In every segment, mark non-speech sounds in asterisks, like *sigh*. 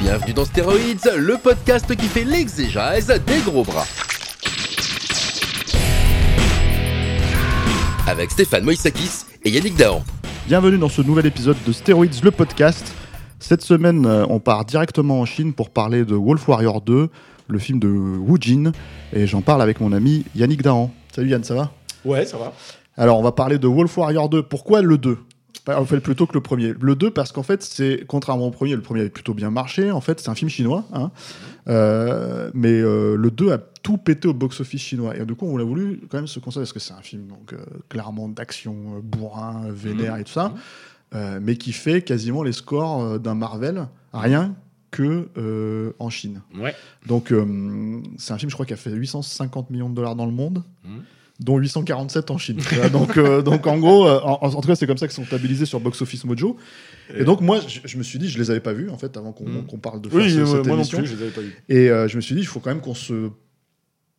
Bienvenue dans Steroids, le podcast qui fait l'exégèse des gros bras. Avec Stéphane Moïsakis et Yannick Dahan. Bienvenue dans ce nouvel épisode de Steroids, le podcast. Cette semaine, euh, on part directement en Chine pour parler de Wolf Warrior 2, le film de Wu Jin, et j'en parle avec mon ami Yannick Dahan. Salut Yann, ça va? Ouais, ça va. Alors, on va parler de Wolf Warrior 2. Pourquoi le 2 En fait, plutôt que le premier. Le 2, parce qu'en fait, c'est contrairement au premier, le premier avait plutôt bien marché. En fait, c'est un film chinois. hein. Euh, mais euh, le 2 a tout pété au box-office chinois. Et du coup, on a voulu quand même se concentrer, parce que c'est un film donc, euh, clairement d'action, bourrin, vénère et tout ça, mais qui fait quasiment les scores d'un Marvel, rien que en Chine. Ouais. Donc, c'est un film, je crois, qui a fait 850 millions de dollars dans le monde, Mhm. Dont 847 en Chine. Donc, euh, donc, en gros, euh, en, en tout cas, c'est comme ça qu'ils sont stabilisés sur Box Office Mojo. Et, donc, moi, je, je me suis dit, je les avais pas vus, en fait, avant qu'on qu'on parle de faire Oui, ce- cette moi non émission. plus, je les avais pas vus. Et euh, je me suis dit, il faut quand même qu'on se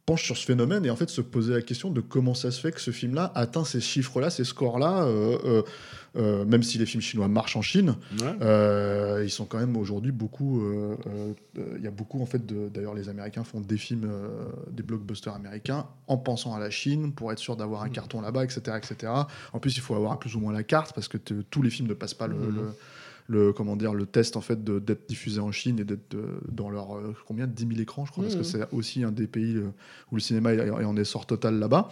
penche sur ce phénomène et en fait se poser la question de comment ça se fait que ce film-là atteint ces chiffres-là, ces scores-là, euh, euh, euh, même si les films chinois marchent en Chine, Ouais. ils sont quand même aujourd'hui beaucoup. Il y a beaucoup en fait. D'ailleurs, les Américains font des films, des blockbusters américains en pensant à la Chine pour être sûr d'avoir un Mm. carton là-bas, etc., etc. En plus, il faut avoir plus ou moins la carte parce que tous les films ne passent pas le. Le- le comment dire le test en fait d'être diffusé en Chine et d'être euh, dans leur euh, combien 10 000 écrans je crois parce que Mhm. c'est aussi un des pays euh, où le cinéma est, est en essor total là-bas.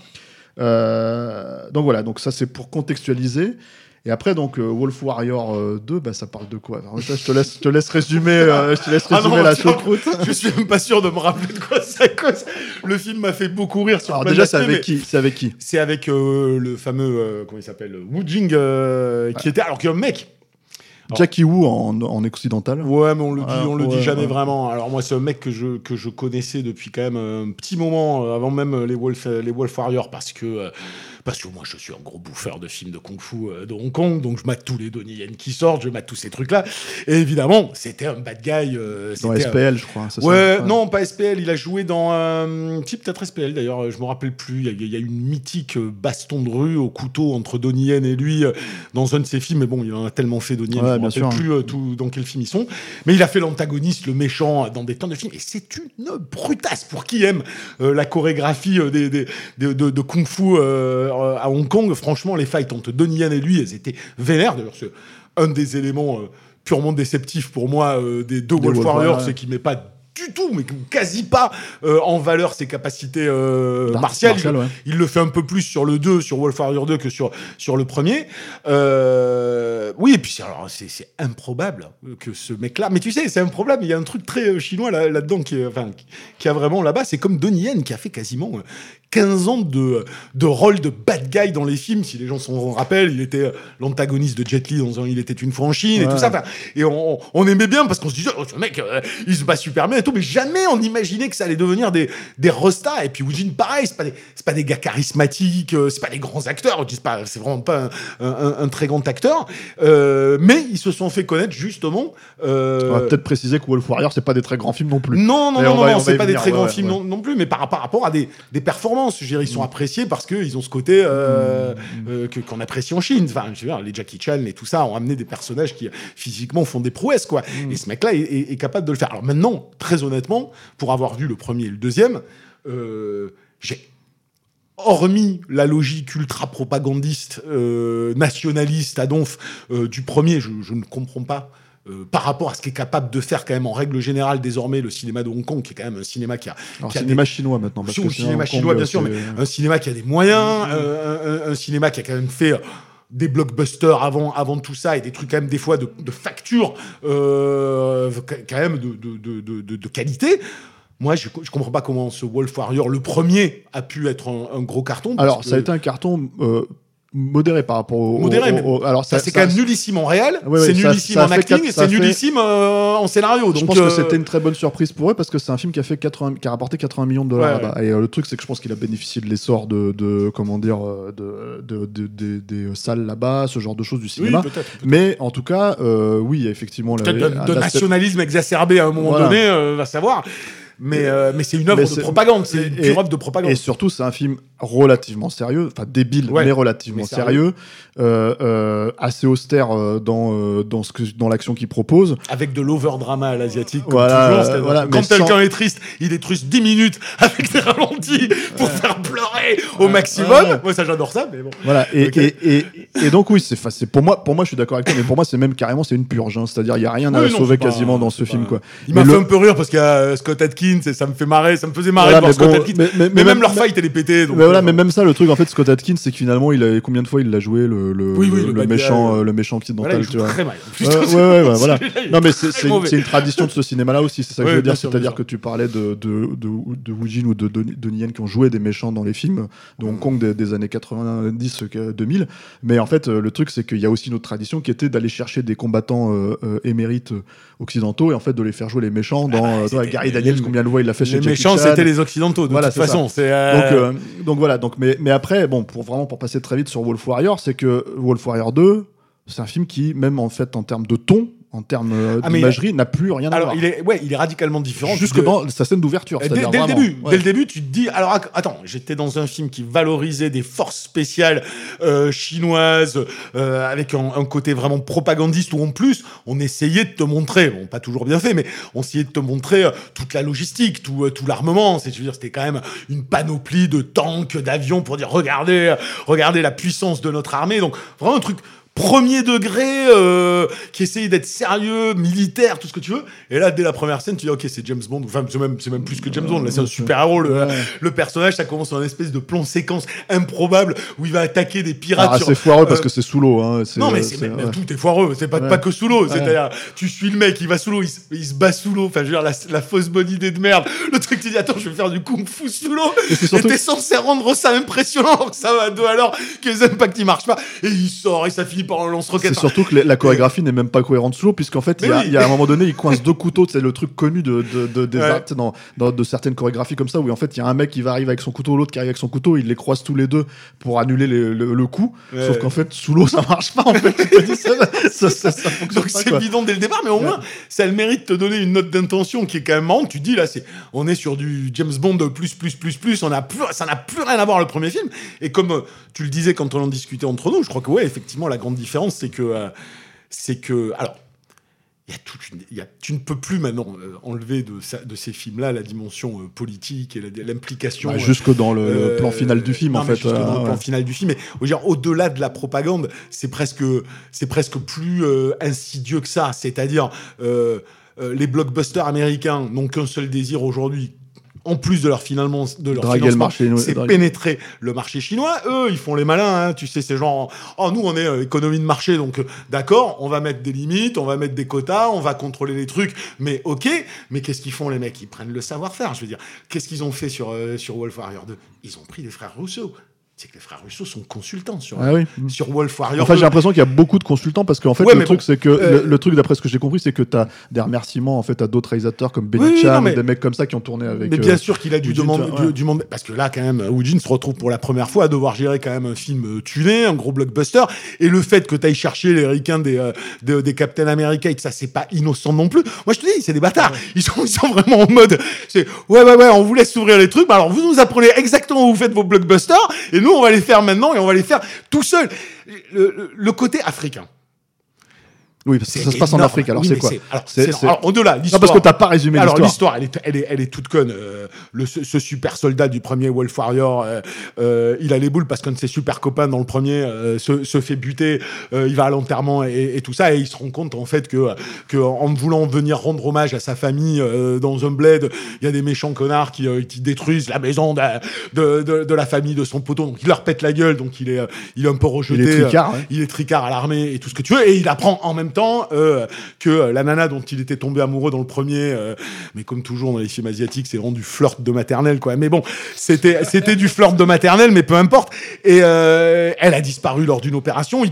Euh, donc voilà donc ça c'est pour contextualiser. Et après donc Wolf Warrior euh, 2 bah, ça parle de quoi? Alors, ça, je te laisse je te laisse résumer euh, je te laisse Ah résumer non, la choucroute Je suis même pas sûr de me rappeler de quoi ça cause. Le film m'a fait beaucoup rire sur alors déjà c'est avec qui? C'est avec qui? C'est avec euh, le fameux, euh, comment il s'appelle, Wu Jing, qui était, alors qu'un mec. Jackie Wu en, en occidental Ouais, mais on le dit, Ah, on le ouais, dit jamais ouais. vraiment. Alors moi, c'est un mec que je que je connaissais depuis quand même un petit moment euh, avant même les Wolf les Wolf Warriors parce que euh, parce que moi je suis un gros bouffeur de films de kung-fu euh, de Hong Kong, donc je mate tous les Donnie Yen qui sortent, je mate tous ces trucs là. Et évidemment, c'était un bad guy. euh, dans un- SPL je crois ça Ouais, non, pas SPL. Il a joué dans un type peut-être SPL d'ailleurs. euh, Je me rappelle plus. Il y, a, il y a une mythique euh, baston de rue au couteau entre Donnie Yen et lui euh, dans un de ses films. Mais bon, il en a tellement fait Donnie Yen. Ouais, je me rappelle sûr. plus euh, tout dans quel film ils sont. Mais il a fait l'antagoniste, le méchant euh, dans des tonnes de films. Et c'est une brutasse pour qui aime euh, la chorégraphie euh, des, des- de, de- de kung-fu euh, à Hong Kong. Franchement, les fights entre Donnie Yen et lui, elles étaient vénères. D'ailleurs, c'est un des éléments. euh, purement déceptifs pour moi euh, des deux Warriors, Warriors, c'est qu'il met pas du tout, mais quasi pas euh, en valeur ses capacités euh, martiales. martial, ouais. Il le fait un peu plus sur le 2, sur Wolf Warrior 2 que sur, sur le premier. Euh, oui, et puis c'est- improbable que ce mec-là. Mais tu sais, c'est improbable. Il y a un truc très euh, chinois là- là-dedans qui, est- enfin, qui, a vraiment là-bas. C'est comme Donnie Yen qui a fait quasiment euh, 15 ans de, de rôle de bad guy dans les films. Si les gens s'en rappellent, il était l'antagoniste de Jet Li dans un Il était une fois en Chine et Ouais. tout ça. Enfin, et on, on aimait bien parce qu'on se disait, oh, ce mec, il se bat super bien et tout, mais jamais on imaginait que ça allait devenir des, des restas. Et puis Woojin, pareil, c'est pas des, pas des gars charismatiques, euh, c'est pas des grands acteurs, c'est vraiment pas un, un- un très grand acteur, euh, mais ils se sont fait connaître justement. euh, on va peut-être préciser que Wolf Warrior c'est pas des très grands films non plus non, non, non, on non, non, c'est pas des très ouais, grands ouais, films ouais. Non, non plus, mais par, par rapport à des, des performances, je veux dire, ils sont appréciés parce qu'ils ont ce côté euh, euh, que- qu'on apprécie en Chine. Enfin, je veux dire, les Jackie Chan et tout ça ont amené des personnages qui physiquement font des prouesses, quoi. Et ce mec-là est, est- est capable de le faire. Alors maintenant, très honnêtement, pour avoir vu le premier et le deuxième, euh, j'ai hormis la logique ultra propagandiste, euh, nationaliste à donf euh, du premier, je, je ne comprends pas. euh, par rapport à ce qu'est capable de faire quand même en règle générale désormais le cinéma de Hong Kong, qui est quand même un cinéma qui a, alors qui a cinéma chinois maintenant parce que cinéma Hong Kong, chinois, bien sûr, mais un cinéma qui a des moyens, un, un- un cinéma qui a quand même fait des blockbusters avant, avant tout ça et des trucs quand même des fois de, de facture euh, quand même de, de, de, qualité. Moi, je, je comprends pas comment ce Wolf Warrior, le premier, a pu être un, un gros carton. parce Alors, que- ça a été un carton euh, modéré par rapport au. Modéré, au- mais au- alors Ça, ça, c'est quand même nullissime en réel, Ouais, ouais, c'est nullissime ça en acting et c'est fait- nullissime euh, en scénario. Je Donc, pense que euh, c'était une très bonne surprise pour eux parce que c'est un film qui a fait 80, qui a rapporté 80 millions de dollars Ouais, là-bas. Et euh, le truc, c'est que je pense qu'il a bénéficié de l'essor de, de, comment dire, de, de, de- de- des salles là-bas, ce genre de choses du oui, cinéma. Mais en tout cas, oui, effectivement la- Peut-être de, nationalisme exacerbé à un moment Voilà. donné, va savoir. Mais, euh, mais c'est une œuvre de propagande, c'est une pure œuvre de propagande. Et surtout, c'est un film relativement sérieux, enfin débile, Ouais, mais relativement mais sérieux, euh, euh, assez austère dans, dans, ce que, dans l'action qu'il propose. Avec de l'overdrama à l'asiatique, comme Voilà, toujours. voilà, quand sans- quelqu'un est triste, il est triste 10 minutes avec des ralentis pour faire pleurer au maximum. Moi, ça, j'adore ça, mais bon. Voilà, et, et, et, et donc oui, c'est pour moi, pour moi, je suis d'accord avec toi, mais pour moi, c'est même carrément, c'est une purge. hein. C'est-à-dire, il y a rien à non, sauver quasiment dans ce film, quoi. Il m'a fait un peu rire parce qu'il y a Scott Atkins et ça me fait marrer, ça me faisait marrer Voilà, de voir mais Scott bon, Atkins. mais- mais- Mais, mais même leur fight, elle est pétée. Donc Mais voilà, euh, mais même ça, le truc en fait, Scott Atkins, c'est que finalement, il a, combien de fois il l'a joué le, le, Oui, oui, le, méchant, guy, euh, le méchant il tu vois. très mal. Ouais, ouais, ouais, ouais, voilà. *laughs* Non, mais c'est une, tradition de ce cinéma-là aussi, c'est ça que je veux dire. C'est-à-dire que tu parlais de, de, Jin ou de Donnie Yen qui ont joué des méchants dans les films de Hong Kong des, années 90, euh, 2000. Mais en fait, euh, le truc, c'est qu'il y a aussi une autre tradition qui était d'aller chercher des combattants euh, euh, émérites euh, occidentaux et en fait de les faire jouer les méchants dans, bah, euh, dans c'était- Gary Daniels, combien de fois il l'a fait chez Les méchants, Chan. c'était les Occidentaux, de Voilà, toute façon. Euh, Donc, euh, donc voilà, donc, mais, mais après, bon, pour vraiment pour passer très vite sur Wolf Warrior, c'est que Wolf Warrior 2, c'est un film qui, même en fait en termes de ton, en termes euh, Ah, d'imagerie, n'a plus rien à Alors, voir. il est, ouais, il est radicalement différent. Jusque dans sa scène d'ouverture. Dès, c'est-à-dire dès le début, ouais. dès le début, tu te dis alors att- attends, j'étais dans un film qui valorisait des forces spéciales euh, chinoises euh, avec un, un côté vraiment propagandiste où en plus on essayait de te montrer, bon pas toujours bien fait, mais on essayait de te montrer euh, toute la logistique, tout, euh, tout l'armement. C'est dire, c'était quand même une panoplie de tanks, d'avions pour dire regardez, euh, regardez la puissance de notre armée. Donc vraiment un truc premier degré euh, qui essaye d'être sérieux, militaire, tout ce que tu veux. Et là, dès la première scène, tu dis ok, c'est James Bond. Enfin, c'est même, c'est même plus que James Bond. Là, c'est un super héros. Le, Ouais. le personnage, ça commence en une espèce de plan séquence improbable où il va attaquer des pirates. Ah, sur- c'est foireux parce euh, que c'est sous l'eau. Hein. non, mais c'est, ouais. tout est foireux. C'est pas, Ouais. pas que sous l'eau. C'est-à-dire, tu suis le mec, il va sous l'eau, il, se- il se bat sous l'eau. Enfin, je veux dire, la, la fausse bonne idée de merde. Le truc, tu dis, attends, je vais faire du kung fu sous l'eau. Et surtout- t'es censé rendre ça impressionnant, ça va deux alors que les impacts ils marchent pas. Et il sort et ça finit par un lance-roquette. C'est surtout que la- chorégraphie n'est même pas cohérente sous l'eau, puisqu'en fait, il y, a- oui. il y a un moment donné, il coince deux couteaux. C'est le truc connu de, de, de- des Ouais. arts, dans, dans de certaines chorégraphies comme ça, où en fait, il y a un mec qui va arriver avec son couteau, l'autre qui arrive avec son couteau, il les croise tous les deux pour annuler les- le, le coup. Ouais. Sauf qu'en fait, sous l'eau, ça marche pas. En fait, ça, ça, ça, *laughs* ça Donc c'est évident dès le départ, mais au moins ça a le mérite de te donner une note d'intention qui est quand même marrante. Tu dis là, c'est on est sur du James Bond plus plus plus plus. On a plus, ça n'a plus rien à voir le premier film. Et comme euh, tu le disais quand on en discutait entre nous, je crois que ouais, effectivement, la grande différence, c'est que euh, c'est que alors. Il y a toute une- y a- tu ne peux plus maintenant euh, enlever de, de ces films-là la dimension euh, politique et l'implication. Bah, euh, jusque dans le, le plan final du film, non, en fait. jusque dans le plan final du film. Mais au-delà de la propagande, c'est presque, c'est presque plus insidieux que ça. C'est-à-dire, les blockbusters américains n'ont qu'un seul désir aujourd'hui. En plus de leur finalement de leur Draguer le marché, c'est draguer- pénétrer le marché chinois. Eux, ils font les malins. Hein, tu sais, c'est genre, oh nous on est euh, économie de marché, donc euh, d'accord, on va mettre des limites, on va mettre des quotas, on va contrôler les trucs. Mais ok, mais qu'est-ce qu'ils font les mecs? Ils prennent le savoir-faire. Je veux dire, qu'est-ce qu'ils ont fait sur euh, sur Wolf Warrior 2 Ils ont pris les frères Rousseau. C'est que les frères Russo sont consultants sur, Ah oui. sur Wolf Warrior. Enfin, j'ai 2. l'impression qu'il y a beaucoup de consultants parce qu'en fait, Ouais, le truc, bon, c'est que euh, le, le truc, d'après ce que j'ai compris, c'est que tu as des remerciements en fait à d'autres réalisateurs comme Benny Oui, Chan, mais- des mecs comme ça qui ont tourné avec. mais euh, bien sûr qu'il a dû demander ouais. du, monde parce que là quand même Woojin se retrouve pour la première fois à devoir gérer quand même un film euh, tuné, un gros blockbuster et le fait que tu ailles chercher les ricains des euh, de- des Captain America et que ça c'est pas innocent non plus. Moi je te dis c'est des bâtards. Ils sont ils sont vraiment en mode c'est ouais ouais ouais, on vous laisse ouvrir les trucs alors vous nous apprenez exactement où vous faites vos blockbusters et nous on va les faire maintenant et on va les faire tout seul. Le- le côté africain. Oui, parce que ça se passe en. Afrique. Alors Oui, c'est quoi alors, au-delà, l'histoire. parce que t'as pas résumé Alors l'histoire. l'histoire, elle est, elle est, elle est toute conne. Euh, le, ce, ce super soldat du premier Wolf Warrior, euh, euh, il a les boules parce qu'un de ses super copains dans le premier euh, se, se fait buter. euh, il va à l'enterrement et, et tout ça, et il se rend compte en fait que, que en voulant venir rendre hommage à sa famille euh, dans un bled, il y a des méchants connards qui, euh, qui détruisent la maison de, de, de, de la famille de son poteau. Donc il leur pète la gueule, donc il est, il est un peu rejeté. Il est tricard, il est tricard à l'armée et tout ce que tu veux, et il apprend en même temps temps euh, que euh, la nana dont il était tombé amoureux dans le premier, euh, mais comme toujours dans les films asiatiques, c'est vraiment du flirt de maternelle, quoi. Mais bon, c'était c'était du flirt de maternelle, mais peu importe. Et euh, elle a disparu lors d'une opération. Il-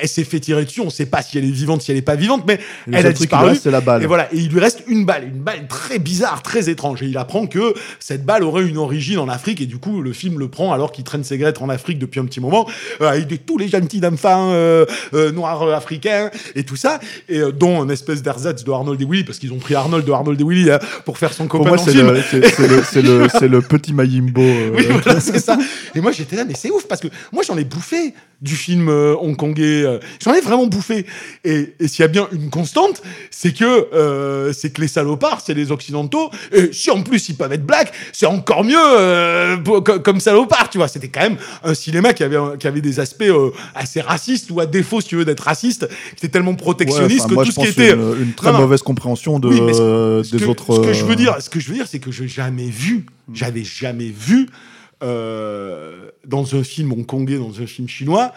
elle s'est fait tirer dessus. On sait pas si elle est vivante, si elle est pas vivante, mais Le elle a disparu. reste, c'est la balle. Et voilà. Et il lui reste une balle, une balle très bizarre, très étrange. Et il apprend que cette balle aurait une origine en Afrique. Et du coup, le film le prend alors qu'il traîne ses grettes en Afrique depuis un petit moment, euh, avec des- tous les gentils enfants euh, euh, noirs africains et tout ça, et euh, dont un espèce d'ersatz de Arnold et Willy, parce qu'ils ont pris Arnold de Arnold et Willy hein, pour faire son Pour copain moi, c'est le petit Mayimbo. *laughs* euh, Oui, voilà, c'est ça. Et moi, j'étais là, mais c'est ouf parce que moi, j'en ai bouffé du film euh, hongkongais. euh, j'en ai vraiment bouffé. Et, et s'il y a bien une constante, c'est que euh, c'est que les salopards, c'est les occidentaux. Et si en plus ils peuvent être blacks, c'est encore mieux euh, pour- comme salopards, tu vois. C'était quand même un cinéma qui avait qui avait des aspects euh, assez racistes ou à défaut, si tu veux, d'être raciste, qui était tellement protectionniste que moi, tout je ce qui était une, une très Non, mauvaise compréhension de, Oui, mais ce- euh, ce des que, autres. ce que je veux euh, dire, ce que je veux dire, c'est que j'ai jamais vu, j'avais jamais vu euh, dans un film hongkongais, dans un film chinois.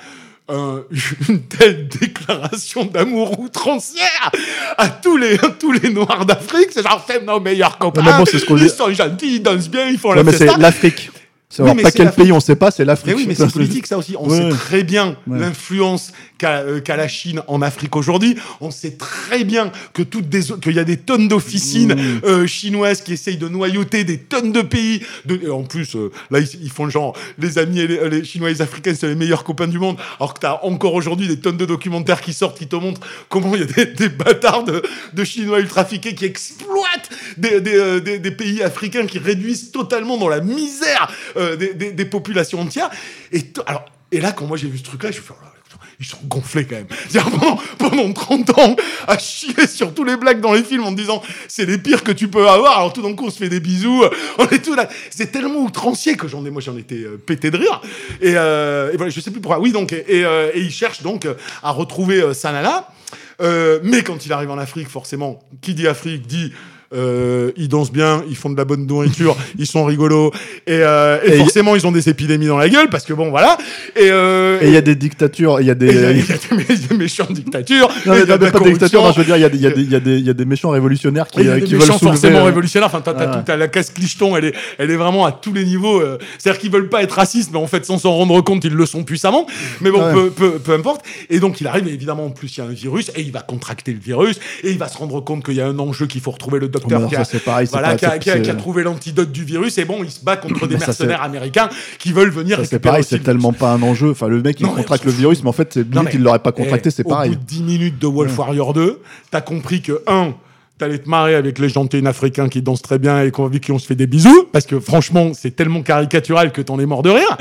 euh, *laughs* une telle déclaration d'amour outrancière à tous les tous les noirs d'Afrique, c'est genre c'est nos meilleurs copains. mais bon, ce ils dit. sont gentils, ils dansent bien, ils font Ouais, la mais c'est l'Afrique. C'est Oui, pas quel pays on sait pas, c'est l'Afrique. Mais oui, mais *laughs* c'est politique ça aussi. On Ouais. sait très bien Ouais. l'influence qu'a euh, qu'a la Chine en Afrique aujourd'hui. On sait très bien que toutes des qu'il y a des tonnes d'officines Mmh. euh, chinoises qui essayent de noyauter des tonnes de pays. De, et en plus, euh, là ils, ils font genre les amis et les, les Chinois et les Africains c'est les meilleurs copains du monde. Alors que t'as encore aujourd'hui des tonnes de documentaires qui sortent qui te montrent comment il y a des, des bâtards de, de Chinois ultrafiqués qui exploitent des, des, des- des pays africains qui réduisent totalement dans la misère euh, des, populations entières. Et, alors, et là, quand moi j'ai vu ce truc-là, je me suis dit, oh ils sont gonflés quand même. *laughs* Pendant, pendant 30 ans, à chier sur tous les blagues dans les films en te disant c'est les pires que tu peux avoir. Alors tout d'un coup, on se fait des bisous. Là. C'est tellement outrancier que j'en ai, moi, j'en étais euh, pété de rire. Et, euh, et voilà, je sais plus pourquoi. Oui, donc, et, euh, et il cherche donc euh, à retrouver euh, Sanala. Euh, mais quand il arrive en Afrique, forcément, qui dit Afrique dit euh, ils dansent bien, ils font de la bonne nourriture, ils sont rigolos, et, euh, et Et y- forcément ils ont des épidémies dans la gueule parce que bon voilà. Et euh, Et il y a des dictatures, il y a des. et il y a- il y a des mé- des méchantes dictatures. Non, mais il y a de pas de dictature, corruption. non, je veux dire, il y des, y des, y a des, des méchants révolutionnaires qui, y a euh, des qui veulent méchants soulever. forcément euh, révolutionnaires. Enfin, t'as, t'as t'as la casse clicheton, elle est, elle est vraiment à tous les niveaux. euh, c'est-à-dire qu'ils veulent pas être racistes, mais en fait, sans s'en rendre compte, ils le sont puissamment. Mais bon, Ouais. peu, peu, peu importe. Et donc, il arrive, évidemment, en plus, il y a un virus, et il va contracter le virus, et il va se rendre compte qu'il y a un enjeu qu'il faut retrouver le Oh, docteur qui a, c'est pareil, voilà, qui a, qui a- qui a c'est- trouvé l'antidote du virus, et bon, il se bat contre des Mais mercenaires américains qui veulent venir Ça, c'est pareil, c'est tellement pas un enjeu. Enfin, le mec, il Non, contracte on le virus, mais en fait, limite, mais- il l'aurait pas contracté, Eh, c'est pareil. Au bout de 10 minutes de Wolf Warrior 2, t'as compris que, un, t'allais te marrer avec les gentils africains qui dansent très bien et qu'on avec qui on se fait des bisous, parce que franchement, c'est tellement caricatural que t'en es mort de rire,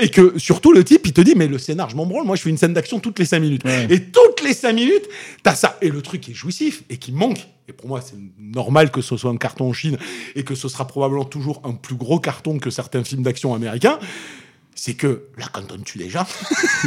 et que surtout le type, il te dit, mais le scénar, je m'en branle, moi je fais une scène d'action toutes les 5 minutes. Ouais. Et toutes les 5 minutes, t'as ça. Et le truc qui est jouissif et qui manque, et pour moi c'est normal que ce soit un carton en Chine, et que ce sera probablement toujours un plus gros carton que certains films d'action américains, c'est que là, quand on tue des gens,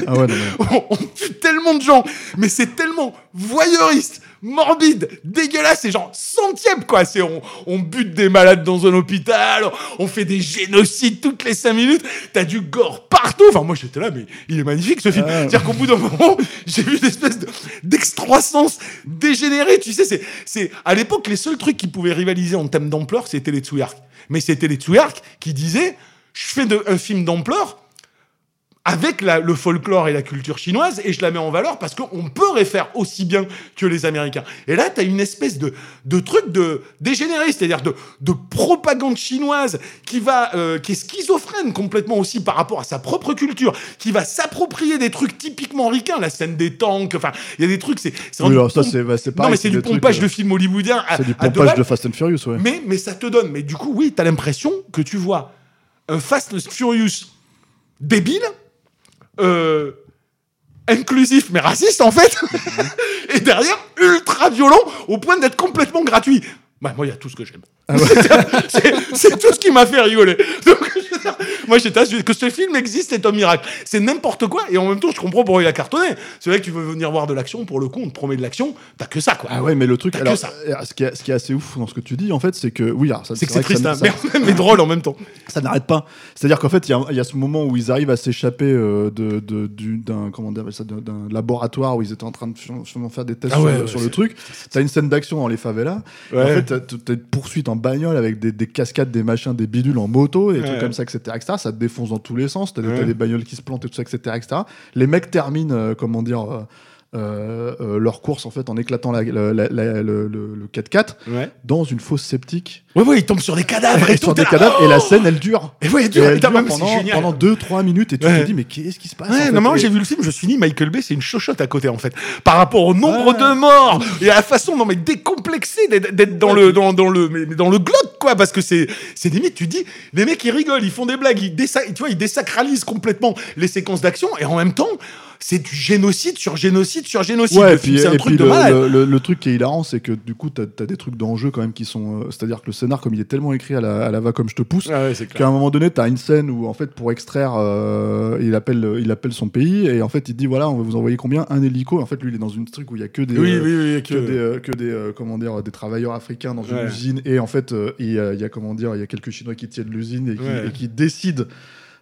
Ah ouais, non, mais- on, *laughs* on tue tellement de gens, mais c'est tellement voyeuriste, morbide, dégueulasse, c'est genre centième quoi. C'est on, on bute des malades dans un hôpital, on fait des génocides toutes les cinq minutes, t'as du gore partout. Enfin moi j'étais là, mais il est magnifique ce film. Ah. C'est-à-dire qu'au bout d'un moment, *laughs* j'ai vu une espèce de- d'excroissance dégénérée. Tu sais, c'est c'est à l'époque les seuls trucs qui pouvaient rivaliser en termes d'ampleur, c'était les Tsuyark. Mais c'était les Tsuyark qui disaient, je fais de- un film d'ampleur avec la- le folklore et la culture chinoise et je la mets en valeur parce qu'on peut référer aussi bien que les Américains. Et là, tu as une espèce de, de truc de dégénéré, c'est-à-dire de, de propagande chinoise qui va, euh, qui est schizophrène complètement aussi par rapport à sa propre culture, qui va s'approprier des trucs typiquement ricains, la scène des tanks, enfin, il y a des trucs, c'est, c'est Oui, alors ça, c'est bah, non, mais c'est du trucs, pompage euh, de films hollywoodiens C'est du pompage de Fast and Furious, ouais. Mais, mais ça te donne. Mais du coup, oui, t'as l'impression que tu vois un Fast and Furious débile, euh, inclusif mais raciste en fait, et derrière ultra violent au point d'être complètement gratuit. Bah, moi, il y a tout ce que j'aime. Ah *laughs* c'est tout ce qui m'a fait rigoler. Donc, dire, *laughs* Moi, j'étais assuré que ce film existe, c'est un miracle. C'est n'importe quoi, et en même temps, je comprends pourquoi il a cartonné. C'est vrai que tu veux venir voir de l'action, pour le coup, on te promet de l'action, t'as que ça, quoi. Ah ouais, mais le truc, T'as que alors, ça. euh, ce qui, est, ce qui est assez ouf dans ce que tu dis, en fait, c'est que oui, alors, ça- C'est que vrai c'est triste, ça- hein, ça- mais, mais drôle en même temps. *laughs* ça n'arrête pas. C'est-à-dire qu'en fait, il y, a- il y a ce moment où ils arrivent à s'échapper euh, de, de- du- d'un comment ça, d'un- d'un laboratoire où ils étaient en train de faire des tests Ah sur, ouais, le- ouais, sur c'est- le truc. T'as une scène d'action dans les favelas. Et En Ouais. fait, t'as t'as une poursuite en bagnole avec des, des cascades, des machins, des bidules en moto et Ouais. trucs comme ça, etc., etc. Ça te défonce dans tous les sens. T'as des, Ouais. t'as des bagnoles qui se plantent et tout ça, etc., etc. Les mecs terminent, euh, comment dire. Euh, euh, leur course en fait en éclatant la- la- la- le, le- le 4x4 Ouais. dans une fosse septique Ouais, ouais, il tombe sur des cadavres et tout. des cadavres et oh la scène elle dure Et ouais, et elle dure même, c'est pendant, génial. pendant 2-3 minutes et tu Ouais. te dis mais qu'est-ce qui se passe Ouais, en fait non, Et- j'ai vu le film, je me suis dit Michael Bay, c'est une chochotte à côté en fait, par rapport au nombre de morts et à la façon non mais décomplexée d'être dans le dans, dans le mais, dans le glauque quoi, parce que c'est c'est limite tu dis les mecs ils rigolent, ils font des blagues, ils tu vois ils désacralisent complètement les séquences d'action et en même temps c'est du génocide sur génocide sur génocide. Ouais, c'est un et truc puis de le, malade. le- le- le truc qui est hilarant, c'est que du coup, t'as as des trucs d'enjeu quand même qui sont. euh, C'est-à-dire que le scénar, comme il est tellement écrit à la, à la va comme je te pousse, Ah ouais, qu'à un moment donné, t'as une scène où en fait, pour extraire, euh, il appelle, il appelle son pays et en fait, il dit voilà, on va vous envoyer combien? Un hélico. En fait, lui, il est dans une truc où il y a que des. Oui, euh, oui, oui, que des, que des comment dire des travailleurs africains dans une usine et en fait il y, a- comment dire il y a quelques chinois qui tiennent l'usine et, qui- Ouais. et qui décident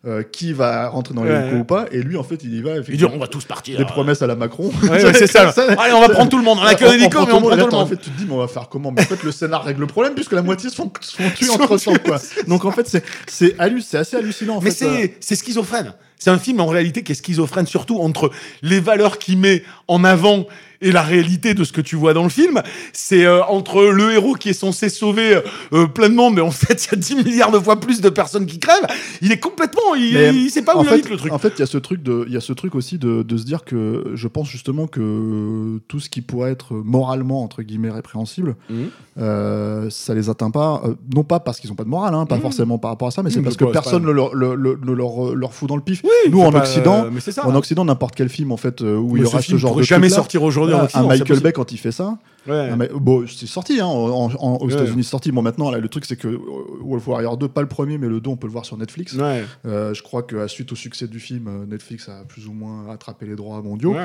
euh, qui va rentrer dans Ouais. l'hélico ou pas et lui en fait il y va Il dit on va tous partir. des promesses à la Macron Ouais, ouais, *laughs* c'est ça. Allez, on va prendre tout le monde. On a qu'un hélico, mais on prend tout le En monde. fait, tu te dis, mais on va faire comment Mais en fait, le scénar règle le problème puisque la moitié se font, se font tuer entre temps, quoi. Donc, en fait, c'est, c'est, hallu- c'est assez hallucinant, en Mais fait. euh. c'est c'est schizophrène. C'est un film en réalité qui est schizophrène surtout entre les valeurs qu'il met en avant et la réalité de ce que tu vois dans le film. C'est euh, entre le héros qui est censé sauver euh, plein de monde, mais en *laughs* fait il y a 10 milliards de fois plus de personnes qui crèvent. Il est complètement, il, il sait pas où il fait, habite le truc. En fait, il y a ce truc de, il y a ce truc aussi de, de se dire que je pense justement que tout ce qui pourrait être moralement entre guillemets répréhensible, Mhm. euh, ça les atteint pas. euh, non pas parce qu'ils ont pas de morale, hein, pas Mhm. forcément par rapport à ça, mais Oui, c'est parce que personne ne leur, le- le- ne leur, leur fout dans le pif. Oui, Nous en pas- Occident, euh, mais c'est ça. en Occident, n'importe quel film en fait euh, où Mais il y ce aura film ce genre pourrait de jamais sortir aujourd'hui en voilà, un Michael. Bay quand il fait ça, Ouais. mais, bon, c'est sorti hein, en- en- aux Ouais. États-Unis, sorti. Bon, maintenant, là, le truc, c'est que euh, Wolf Warrior 2, pas le premier, mais le 2, on peut le voir sur Netflix. Ouais. Euh, je crois que suite au succès du film, euh, Netflix a plus ou moins attrapé les droits mondiaux.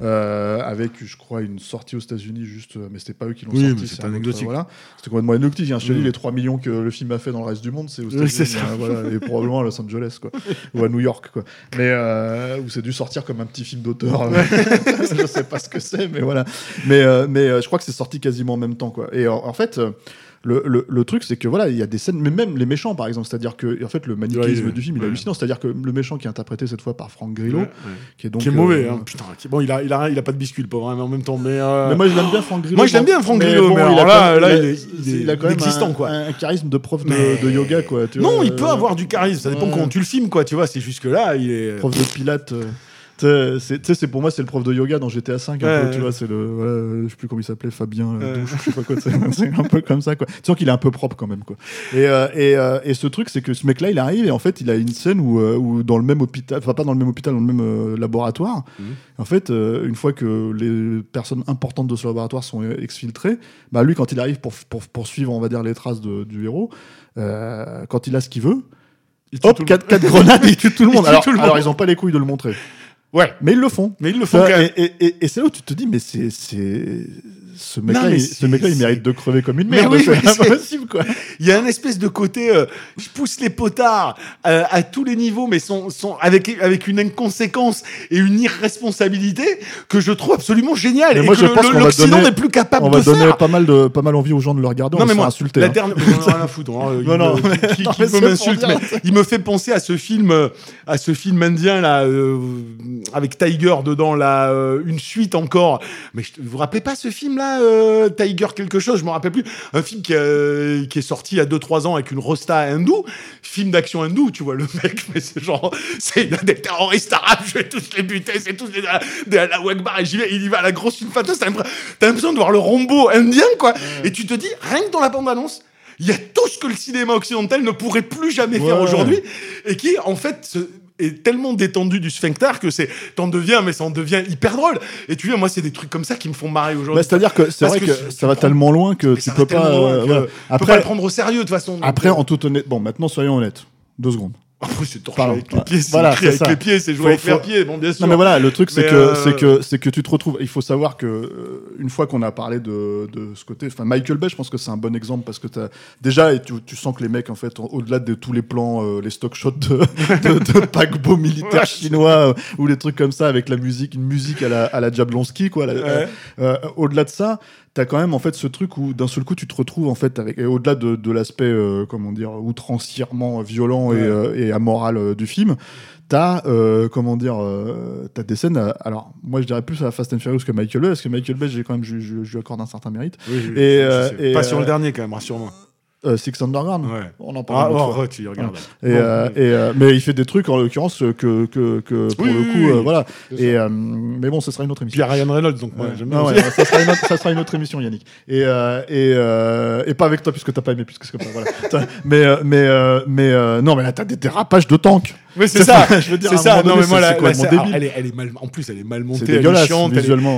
Euh, avec, je crois, une sortie aux États-unis, juste, mais c'était pas eux qui l'ont Oui, sorti. autre, anecdotique. voilà. C'était complètement anecdotique. Hein. Je te dis, Mm. les 3 millions que le film a fait dans le reste du monde, c'est aux États-Unis. hein, voilà, et probablement à Los Angeles, quoi. ou à New York, quoi. Mais euh, où c'est dû sortir comme un petit film d'auteur. *laughs* je sais pas ce que c'est, mais voilà. Mais, mais je crois que c'est sorti quasiment en même temps, quoi. Et en, en fait. euh, le, le- le truc, c'est que voilà, il y a des scènes, mais même les méchants, par exemple, c'est-à-dire que en fait, le manichéisme Ouais, du film, il est ouais. hallucinant. C'est-à-dire que le méchant qui est interprété cette fois par Franck Grillo, Ouais, qui est donc qui est mauvais, euh, hein. putain. qui- Bon, il a, il a, il a pas de biscuit, le pauvre, hein, mais en même temps, mais. euh, Mais moi, je l'aime bien, Franck Grillo. Moi, je l'aime bien, Franck Grillo, mais il alors a là- là, il est- il est il a quand même inexistant, un, quoi. un charisme de prof de, Mais- de yoga, quoi. tu Non, vois, il peut euh, avoir du charisme, ça dépend comment tu le filmes, quoi, tu vois, c'est juste que là, il est. Prof de pilates. Tu sais, c'est- pour moi, c'est le prof de yoga dans GTA 5. un Ouais, peu, tu ouais. vois, c'est le. voilà, je sais plus comment il s'appelait, Fabien euh, Ouais. Douche, je sais pas quoi. *laughs* C'est un peu comme ça, quoi. Tu sens qu'il est un peu propre quand même, quoi. Et, euh, et, euh, et ce truc, c'est que ce mec-là, il arrive et en fait, il a une scène où, euh, où dans le même hôpital, enfin pas dans le même hôpital, dans le même laboratoire, Mhm. en fait, une fois que les personnes importantes de ce laboratoire sont exfiltrées, bah lui, quand il arrive pour, pour, pour suivre, on va dire, les traces de- du héros, quand il a ce qu'il veut, il tue hop, quatre, quatre grenades et il tue tout le *laughs* monde. Alors, tout le monde. alors, ils ont pas les couilles de le montrer. Ouais, Mais ils le font. mais ils le font et et, et, et c'est là où tu te dis, mais c'est. Ce mec-là, il, ce mec-là, il c'est- mérite de crever comme une merde. oui, c'est impossible, quoi. Il y a un espèce de côté, euh, je pousse les potards euh, à tous les niveaux, mais sont, sont avec, avec une inconséquence et une irresponsabilité que je trouve absolument géniale. Mais et moi, que je pense le- qu'on va l'Occident n'est plus capable On va de donner faire. pas mal, de, pas mal envie aux gens de le regarder. Non on mais moi, faire insulter. la hein. dernière, ai rien à foutre. hein. *laughs* Il Non, non, me- mais- qui, non, qui mais peut c'est pour m'insulte, dire, mais il me fait penser à ce film, euh, à ce film indien là, euh, avec Tiger dedans, là, une suite encore. Mais je, vous vous rappelez pas ce film euh, Tiger quelque chose, je me rappelle plus. Un film qui, euh, qui est sorti il y a 2-3 ans avec une rosta hindoue, film d'action hindou, tu vois le mec, mais c'est genre, c'est des terroristes arabes, je vais tous les buter, c'est tous des, des la Wagbar et j'y vais, il y va à la grosse une t'as l'impression de voir le Rambo indien quoi, et tu te dis rien que dans la bande annonce. Il y a tout ce que le cinéma occidental ne pourrait plus jamais faire aujourd'hui et qui, en fait, se- est tellement détendu du sphincter que c'est t'en deviens mais ça en devient hyper drôle et tu vois moi c'est des trucs comme ça qui me font marrer Bah, aujourd'hui C'est-à-dire que c'est Parce vrai que que, tu- tu ça va tellement loin que Mais tu peux pas. euh, que voilà. le Après, prendre au sérieux de toute façon après, en toute honnêteté. Bon, maintenant, soyons honnêtes. Deux secondes. Après, *laughs* c'est Pardon. avec les pieds, c'est Voilà, écrit avec ça. les pieds, c'est jouer Faut- avec faut- les pieds, bon, bien sûr. Non mais voilà, le truc c'est que euh, c'est que c'est que tu te retrouves. Il faut savoir que euh, une fois qu'on a parlé de, de ce côté, enfin Michael Bay, je pense que c'est un bon exemple parce que t'as déjà et tu, tu sens que les mecs en fait, au- au-delà de tous les plans, euh, les stock shots de, *laughs* de, de paquebots militaires Ouais. chinois euh, ou les trucs comme ça avec la musique, une musique à la à la Jablonski quoi. Ouais. euh, au-delà de ça, t'as quand même en fait ce truc où d'un seul coup tu te retrouves en fait avec et au-delà de, de l'aspect euh, comment dire outrancièrement violent et, euh, et amoral euh, du film. T'as euh, comment dire, t'as des scènes. alors moi je dirais plus à Fast and Furious que Michael Bay parce que Michael Bay j'ai quand même je, je- je lui accorde un certain mérite. Oui, oui, Et, je sais. et, Pas sur le dernier, quand même, rassure-moi. Euh, Six Underground. Ouais. On en Ah, parle. autre oh, fois. oh, tu y regardes. Et, euh, et, euh, mais il fait des trucs en l'occurrence que, que, que pour Oui, le coup oui. voilà. Et mais bon, ce sera une autre émission. Puis il y a Ryan Reynolds, donc moi, j'aime bien. Ouais, ça, sera une autre, ça sera une autre émission, Yannick. Et, et, et pas avec toi, puisque t'as pas aimé, puisque c'est. Voilà. *laughs* Mais mais, mais non, mais là, t'as des dérapages de tanks. Oui, c'est ça. *laughs* Je veux dire, c'est ça. Non, mais moi, la- la- alors, elle est, elle est mal, en plus, elle est mal montée, C'est dégueulasse.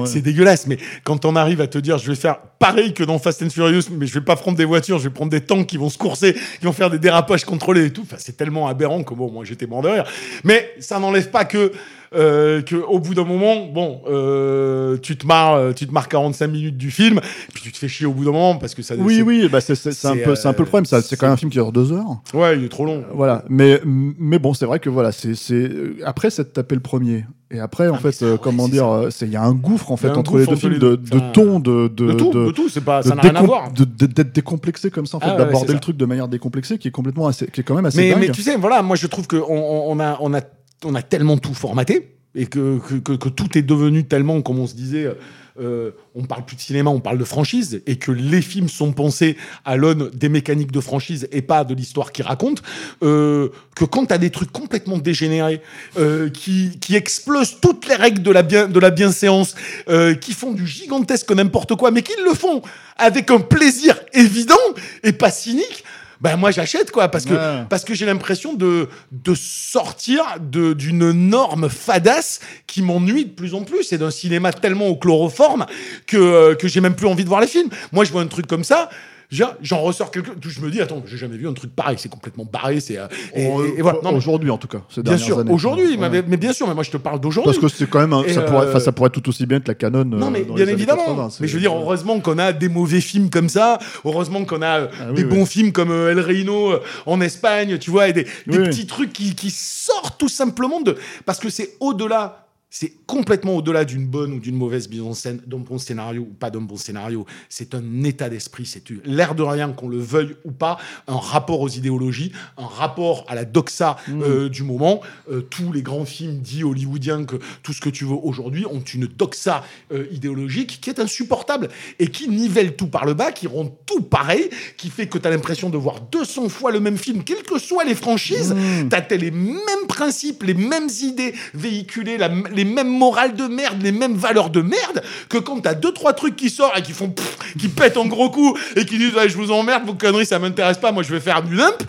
C'est dégueulasse, mais quand on arrive à te dire, je vais faire pareil que dans Fast and Furious, mais je vais pas prendre des voitures, je vais prendre des tanks qui vont se courser, qui vont faire des dérapages contrôlés et tout. Enfin, c'est tellement aberrant que bon, moi, j'étais mort de rire. Mais ça n'enlève pas que, euh, que au bout d'un moment, bon, euh, tu te marres, euh, tu te marres 45 minutes du film, puis tu te fais chier au bout d'un moment parce que ça. Oui, oui, bah c'est c'est un peu, c'est un peu le problème. ça. C'est quand même un film qui dure deux heures. Ouais, il est trop long. Voilà. Mais mais bon, c'est vrai que voilà, c'est c'est après c'est de taper le premier. Et après, en Ah, fait, ça, euh, ouais, comment dire, ça. euh, il y a un gouffre en Il fait entre les deux films de, ton, de de De tout, de- tout, c'est pas, ça n'a rien à voir. d'être décomplexé comme ça en fait Ah d'aborder le truc de manière décomplexée qui est complètement assez qui est quand même assez mais, dingue mais tu sais, voilà, moi je trouve qu'on on, on a, on, a, on a tellement tout formaté et que, que, que, que tout est devenu tellement, comme on se disait, euh, on parle plus de cinéma, on parle de franchise et que les films sont pensés à l'aune des mécaniques de franchise et pas de l'histoire qu'ils racontent. euh, que quand tu as des trucs complètement dégénérés euh, qui, qui explosent toutes les règles de la, bien, de la bienséance, euh, qui font du gigantesque n'importe quoi, mais qui le font avec un plaisir évident et pas cynique. Ben moi j'achète quoi parce que Ouais. parce que j'ai l'impression de de sortir de d'une norme fadasse qui m'ennuie de plus en plus et d'un cinéma tellement au chloroforme que euh, que j'ai même plus envie de voir les films. Moi je vois un truc comme ça, j'en ressors quelque je me dis attends, j'ai jamais vu un truc pareil, c'est complètement barré, c'est euh, et, et- et voilà. Non, mais aujourd'hui en tout cas ces bien sûr, aujourd'hui, Ouais. mais, bien sûr, mais moi je te parle d'aujourd'hui. parce que c'est quand même un- ça pourrait euh, ça pourrait tout aussi bien être la canon Non, euh, mais dans bien les évidemment. 80, c'est- mais je veux dire, heureusement qu'on a des mauvais films comme ça. Heureusement qu'on a euh, Ah des oui. bons films comme euh, El Reino euh, en Espagne, tu vois, et des, des Oui, oui. petits trucs qui, qui sortent tout simplement de. Parce que c'est au-delà. C'est complètement au-delà d'une bonne ou d'une mauvaise mise en scène, d'un bon scénario ou pas d'un bon scénario. C'est un état d'esprit, c'est l'air de rien, qu'on le veuille ou pas, un rapport aux idéologies, un rapport à la doxa Mm. euh, du moment. Euh, tous les grands films dits hollywoodiens, que tout ce que tu veux aujourd'hui, ont une doxa euh, idéologique qui est insupportable et qui nivelle tout par le bas, qui rend tout pareil, qui fait que tu as l'impression de voir 200 fois le même film, quelles que soient les franchises. Mm. T'as t'as les mêmes principes, les mêmes idées véhiculées, la- les mêmes morales de merde, les mêmes valeurs de merde, que quand t'as deux, trois trucs qui sortent et qui font qui pètent en gros coups et qui disent je vous emmerde, vos conneries, ça m'intéresse pas, moi je vais faire du dump.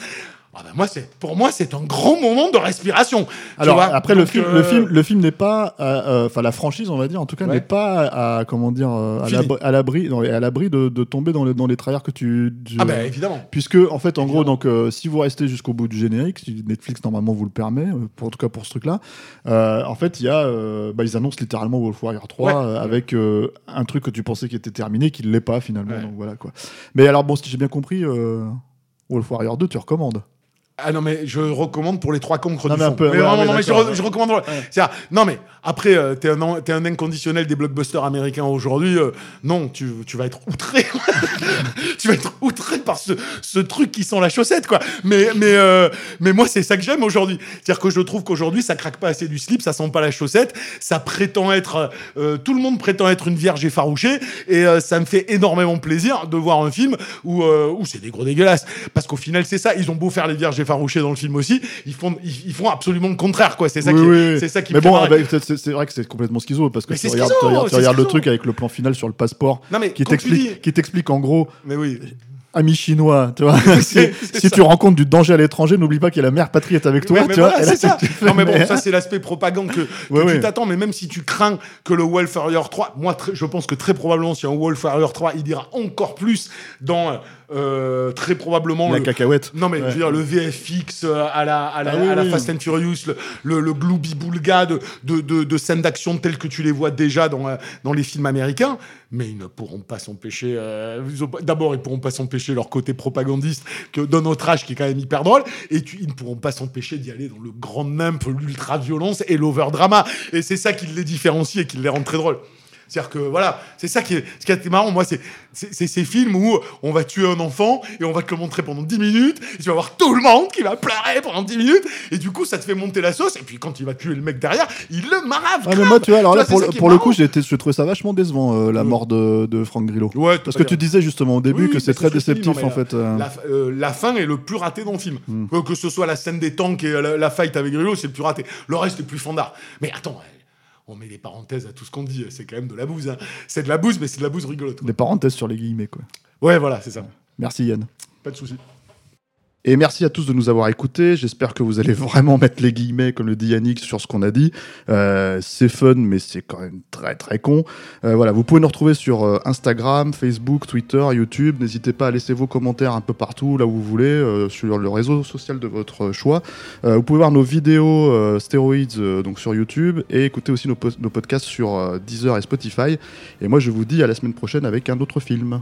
Ah ben moi, c'est, pour moi, c'est un grand moment de respiration. Alors vois après le film, euh, le film, le film n'est pas, euh, euh, enfin la franchise, on va dire, en tout cas, Ouais. n'est pas à, comment dire, à l'abri- à l'abri, de, de tomber dans les dans les travers que tu. tu- Ah ben évidemment. Puisque en fait, en gros, donc euh, si vous restez jusqu'au bout du générique, si Netflix normalement vous le permet, pour, en tout cas pour ce truc-là, en fait, il y a, bah, ils annoncent littéralement Wolf Warrior 3 Ouais. euh, avec un truc que tu pensais qui était terminé, qui ne l'est pas finalement. Ouais. Donc voilà quoi. Mais alors bon, si j'ai bien compris, Wolf Warrior 2, tu recommandes? Ah non, mais je recommande pour les trois cancres Non, du mais un fond. peu, mais ouais, vraiment, ouais, non, mais je, d'accord, re- ouais. je recommande. Non, mais après, euh, t'es un, t'es un inconditionnel des blockbusters américains aujourd'hui. euh, non, tu, tu vas être outré. *laughs* tu vas être outré par ce, ce truc qui sent la chaussette, quoi. Mais, mais, euh, mais moi, c'est ça que j'aime aujourd'hui. C'est-à-dire que je trouve qu'aujourd'hui, ça craque pas assez du slip, ça sent pas la chaussette. Ça prétend être. euh, tout le monde prétend être une vierge effarouchée. Et ça me fait énormément plaisir de voir un film où, où c'est des gros dégueulasses. Parce qu'au final, c'est ça. Ils ont beau faire les vierges effarouchées dans le film aussi. Ils font, ils, ils font absolument le contraire, quoi. C'est ça, Oui, qui, oui, c'est ça qui Mais bon, marrer. bah, c'est- vrai que c'est complètement schizo parce que Mais tu regardes, schizo, tu regardes- tu c'est regardes le truc avec le plan final sur le passeport Non, mais qui dis- t'explique qui t'explique en gros Mais oui. ami chinois, tu vois. *laughs* si tu rencontres du danger à l'étranger, n'oublie pas que la mère patrie est avec toi, Ouais, mais tu vois. voilà, Et là, c'est ça. tu fais, Non, mais bon, mais- ça, c'est l'aspect propagande que, *laughs* que Ouais, tu ouais. t'attends. Mais même si tu crains que le Wolf Warrior 3, moi, je pense que très probablement, si un Wolf Warrior 3, il ira encore plus dans euh, très probablement La le, cacahuète. non mais je veux dire le VFX euh, à la à la, Ah oui, à la. Fast and Furious, le le, le boulga de, de, de, de scènes d'action telles que tu les vois déjà dans euh, dans les films américains, mais ils ne pourront pas s'empêcher. euh, D'abord, ils pourront pas s'empêcher leur côté propagandiste que dans notre âge qui est quand même hyper drôle, et tu- ils ne pourront pas s'empêcher d'y aller dans le grand nimp, l'ultra violence et l'overdrama, et c'est ça qui les différencie et qui les rend très drôles. C'est-à-dire que voilà, c'est ça qui est, ce qui est marrant. Moi, c'est ces films où on va tuer un enfant et on va te le montrer pendant 10 minutes. Et tu vas voir tout le monde qui va pleurer pendant 10 minutes. Et du coup, ça te fait monter la sauce. Et puis quand il va tuer le mec derrière, il le marave. Ah, mais moi, tu vois, alors là, pour, le- pour coup, j'ai trouvais ça vachement décevant, euh, la Ouais. mort de, de Franck Grillo. Ouais, Parce que tu disais justement au début Oui, que c'est très déceptif, non, en fait. euh. La, euh, la fin est le plus raté dans le film. Hmm. Que, que ce soit la scène des tanks et la, la fight avec Grillo, c'est le plus raté. Le reste est plus fandard. Mais attends, on met des parenthèses à tout ce qu'on dit. C'est quand même de la bouse. hein. C'est de la bouse, mais c'est de la bouse rigolote. quoi. Des parenthèses sur les guillemets, quoi. Ouais, voilà, c'est ça. Merci Yann. Pas de souci. Et merci à tous de nous avoir écoutés. J'espère que vous allez *laughs* vraiment mettre les guillemets, comme le dit Yannick, sur ce qu'on a dit. Euh, c'est fun, mais c'est quand même très très con. Euh, voilà, vous pouvez nous retrouver sur euh, Instagram, Facebook, Twitter, YouTube. N'hésitez pas à laisser vos commentaires un peu partout, là où vous voulez, sur le réseau social de votre choix. Vous pouvez voir nos vidéos stéroïdes donc sur YouTube et écouter aussi nos, po- nos podcasts sur Deezer et Spotify. Et moi, je vous dis à la semaine prochaine avec un autre film.